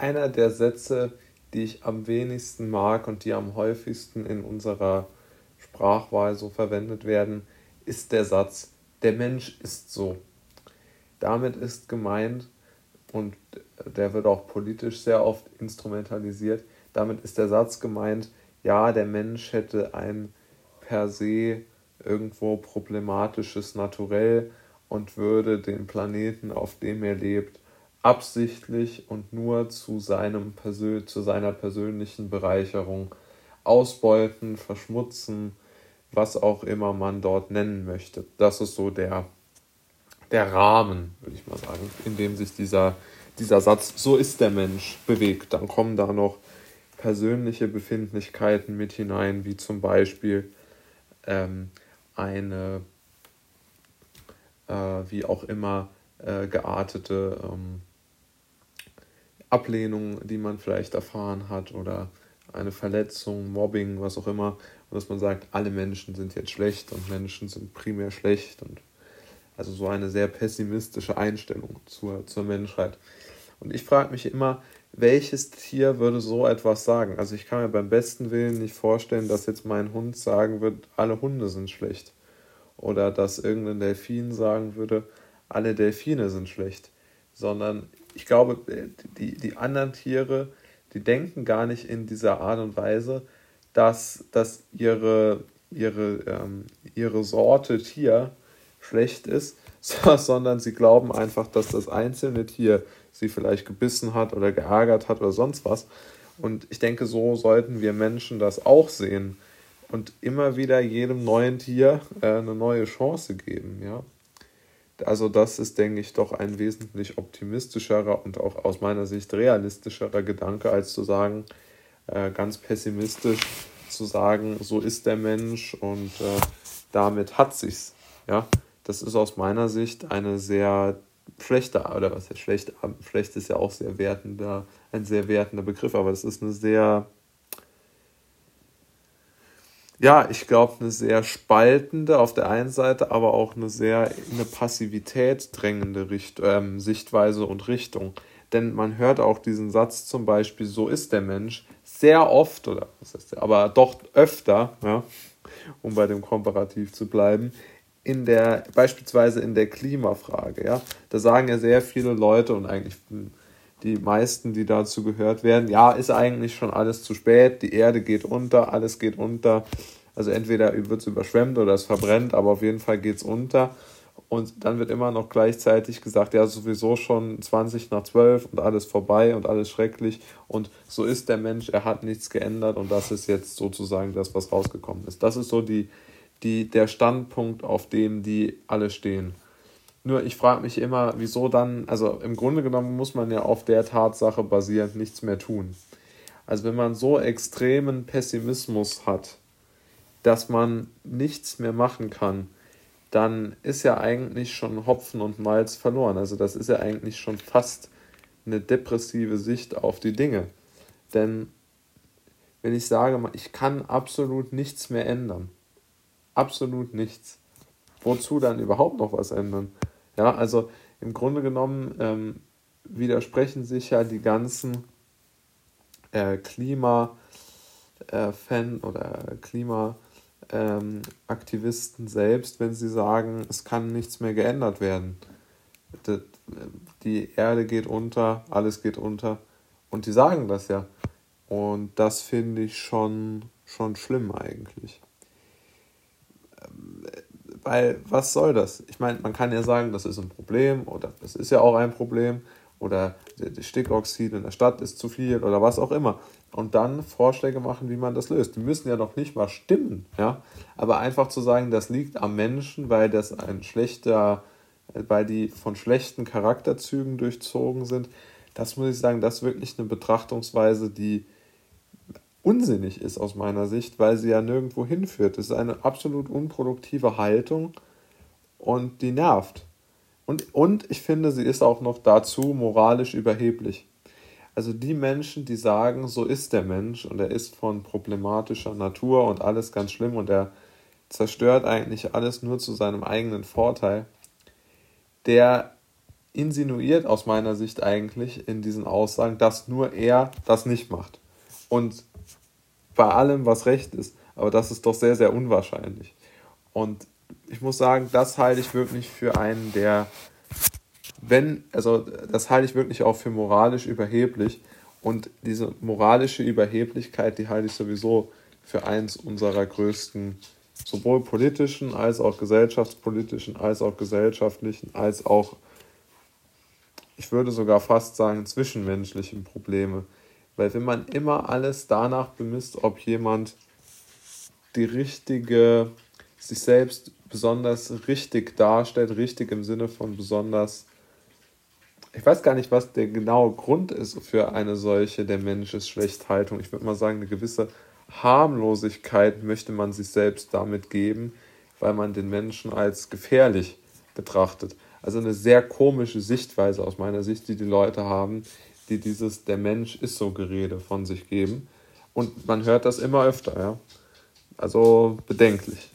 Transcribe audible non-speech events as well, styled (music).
einer der Sätze, die ich am wenigsten mag und die am häufigsten in unserer Sprachwahl so verwendet werden, ist der Satz, der Mensch ist so. Damit ist gemeint, und der wird auch politisch sehr oft instrumentalisiert, damit ist der Satz gemeint, ja, der Mensch hätte ein per se irgendwo problematisches Naturell und würde den Planeten, auf dem er lebt, absichtlich und nur zu, seinem Persön zu seiner persönlichen Bereicherung ausbeuten, verschmutzen, was auch immer man dort nennen möchte. Das ist so der, der Rahmen, würde ich mal sagen, in dem sich dieser, dieser Satz, so ist der Mensch, bewegt. Dann kommen da noch persönliche Befindlichkeiten mit hinein, wie zum Beispiel ähm, eine, äh, wie auch immer, äh, geartete ähm, Ablehnung, die man vielleicht erfahren hat oder eine Verletzung, Mobbing, was auch immer. Und dass man sagt, alle Menschen sind jetzt schlecht und Menschen sind primär schlecht und also so eine sehr pessimistische Einstellung zur, zur Menschheit. Und ich frage mich immer, welches Tier würde so etwas sagen? Also ich kann mir beim besten Willen nicht vorstellen, dass jetzt mein Hund sagen wird, alle Hunde sind schlecht. Oder dass irgendein Delfin sagen würde, alle Delfine sind schlecht. Sondern ich glaube, die, die anderen Tiere, die denken gar nicht in dieser Art und Weise, dass, dass ihre, ihre, ähm, ihre Sorte Tier schlecht ist, (laughs) sondern sie glauben einfach, dass das einzelne Tier sie vielleicht gebissen hat oder geärgert hat oder sonst was. Und ich denke, so sollten wir Menschen das auch sehen und immer wieder jedem neuen Tier äh, eine neue Chance geben, ja. Also das ist, denke ich, doch ein wesentlich optimistischerer und auch aus meiner Sicht realistischerer Gedanke, als zu sagen, äh, ganz pessimistisch zu sagen, so ist der Mensch und äh, damit hat sich's. Ja, das ist aus meiner Sicht eine sehr schlechte, oder was heißt schlecht, schlecht ist ja auch sehr wertender, ein sehr wertender Begriff, aber es ist eine sehr, ja, ich glaube, eine sehr spaltende auf der einen Seite, aber auch eine sehr in eine Passivität drängende Richt ähm, Sichtweise und Richtung. Denn man hört auch diesen Satz zum Beispiel, so ist der Mensch, sehr oft, oder was heißt der, aber doch öfter, ja, um bei dem Komparativ zu bleiben, in der, beispielsweise in der Klimafrage, ja, da sagen ja sehr viele Leute und eigentlich die meisten, die dazu gehört werden, ja, ist eigentlich schon alles zu spät, die Erde geht unter, alles geht unter. Also entweder wird es überschwemmt oder es verbrennt, aber auf jeden Fall geht es unter. Und dann wird immer noch gleichzeitig gesagt, ja, sowieso schon 20 nach 12 und alles vorbei und alles schrecklich. Und so ist der Mensch, er hat nichts geändert und das ist jetzt sozusagen das, was rausgekommen ist. Das ist so die, die, der Standpunkt, auf dem die alle stehen. Nur ich frage mich immer, wieso dann, also im Grunde genommen muss man ja auf der Tatsache basierend nichts mehr tun. Also wenn man so extremen Pessimismus hat, dass man nichts mehr machen kann, dann ist ja eigentlich schon Hopfen und Malz verloren. Also das ist ja eigentlich schon fast eine depressive Sicht auf die Dinge. Denn wenn ich sage, ich kann absolut nichts mehr ändern, absolut nichts, wozu dann überhaupt noch was ändern? Ja, also im Grunde genommen ähm, widersprechen sich ja die ganzen äh, Klima- äh, oder Klimaaktivisten ähm, selbst, wenn sie sagen, es kann nichts mehr geändert werden. Die Erde geht unter, alles geht unter. Und die sagen das ja. Und das finde ich schon, schon schlimm eigentlich weil was soll das? Ich meine, man kann ja sagen, das ist ein Problem oder das ist ja auch ein Problem oder das Stickoxid in der Stadt ist zu viel oder was auch immer. Und dann Vorschläge machen, wie man das löst. Die müssen ja noch nicht mal stimmen, ja. Aber einfach zu sagen, das liegt am Menschen, weil das ein schlechter, weil die von schlechten Charakterzügen durchzogen sind, das muss ich sagen, das ist wirklich eine Betrachtungsweise, die unsinnig ist aus meiner Sicht, weil sie ja nirgendwo hinführt. Es ist eine absolut unproduktive Haltung und die nervt. Und, und ich finde, sie ist auch noch dazu moralisch überheblich. Also die Menschen, die sagen, so ist der Mensch und er ist von problematischer Natur und alles ganz schlimm und er zerstört eigentlich alles nur zu seinem eigenen Vorteil, der insinuiert aus meiner Sicht eigentlich in diesen Aussagen, dass nur er das nicht macht. Und bei allem, was recht ist, aber das ist doch sehr, sehr unwahrscheinlich. Und ich muss sagen, das halte ich wirklich für einen der, wenn, also das halte ich wirklich auch für moralisch überheblich. Und diese moralische Überheblichkeit, die halte ich sowieso für eins unserer größten, sowohl politischen als auch gesellschaftspolitischen, als auch gesellschaftlichen, als auch, ich würde sogar fast sagen, zwischenmenschlichen Probleme. Weil wenn man immer alles danach bemisst, ob jemand die richtige, sich selbst besonders richtig darstellt, richtig im Sinne von besonders, ich weiß gar nicht, was der genaue Grund ist für eine solche, der Mensch ist schlecht Haltung. Ich würde mal sagen, eine gewisse Harmlosigkeit möchte man sich selbst damit geben, weil man den Menschen als gefährlich betrachtet. Also eine sehr komische Sichtweise aus meiner Sicht, die die Leute haben, die dieses der Mensch ist so Gerede von sich geben. Und man hört das immer öfter, ja. Also bedenklich.